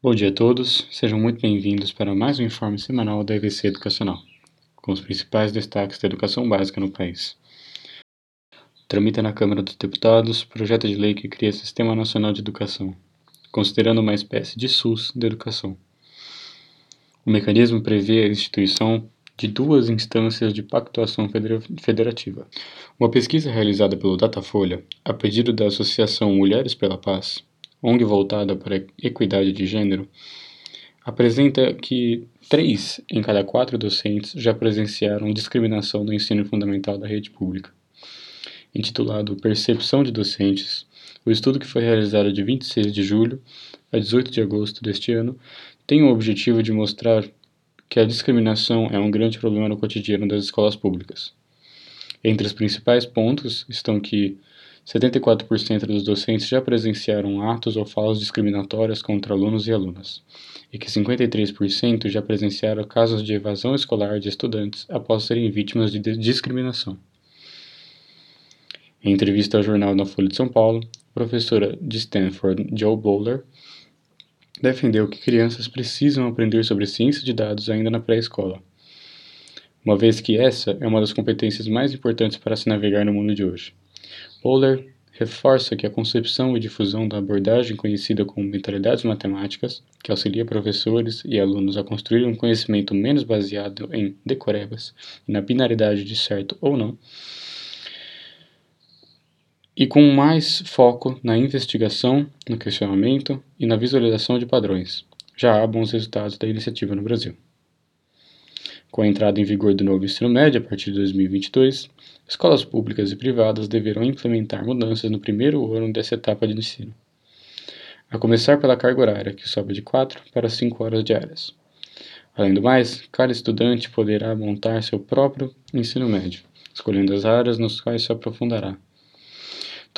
Bom dia a todos, sejam muito bem-vindos para mais um informe semanal da EVC Educacional, com os principais destaques da educação básica no país. Tramita na Câmara dos Deputados projeto de lei que cria Sistema Nacional de Educação, considerando uma espécie de SUS da educação. O mecanismo prevê a instituição de duas instâncias de pactuação federativa. Uma pesquisa realizada pelo Datafolha, a pedido da Associação Mulheres pela Paz, ONG voltada para equidade de gênero, apresenta que três em cada quatro docentes já presenciaram discriminação no ensino fundamental da rede pública. Intitulado Percepção de Docentes, o estudo que foi realizado de 26 de julho a 18 de agosto deste ano tem o objetivo de mostrar que a discriminação é um grande problema no cotidiano das escolas públicas. Entre os principais pontos estão que 74% dos docentes já presenciaram atos ou falas discriminatórias contra alunos e alunas, e que 53% já presenciaram casos de evasão escolar de estudantes após serem vítimas de discriminação. Em entrevista ao jornal na Folha de São Paulo, professora de Stanford, Joe Bowler, defendeu que crianças precisam aprender sobre ciência de dados ainda na pré-escola, uma vez que essa é uma das competências mais importantes para se navegar no mundo de hoje. Bowler reforça que a concepção e difusão da abordagem conhecida como mentalidades matemáticas, que auxilia professores e alunos a construir um conhecimento menos baseado em decorebas e na binaridade de certo ou não, e com mais foco na investigação, no questionamento e na visualização de padrões. Já há bons resultados da iniciativa no Brasil. Com a entrada em vigor do novo ensino médio a partir de 2022, escolas públicas e privadas deverão implementar mudanças no primeiro ano dessa etapa de ensino. A começar pela carga horária, que sobe de 4 para 5 horas diárias. Além do mais, cada estudante poderá montar seu próprio ensino médio, escolhendo as áreas nas quais se aprofundará.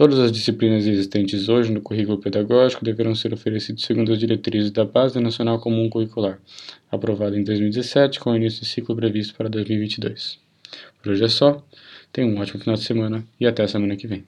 Todas as disciplinas existentes hoje no currículo pedagógico deverão ser oferecidas segundo as diretrizes da Base Nacional Comum Curricular, aprovada em 2017 com o início do ciclo previsto para 2022. Por hoje é só, tenha um ótimo final de semana e até a semana que vem.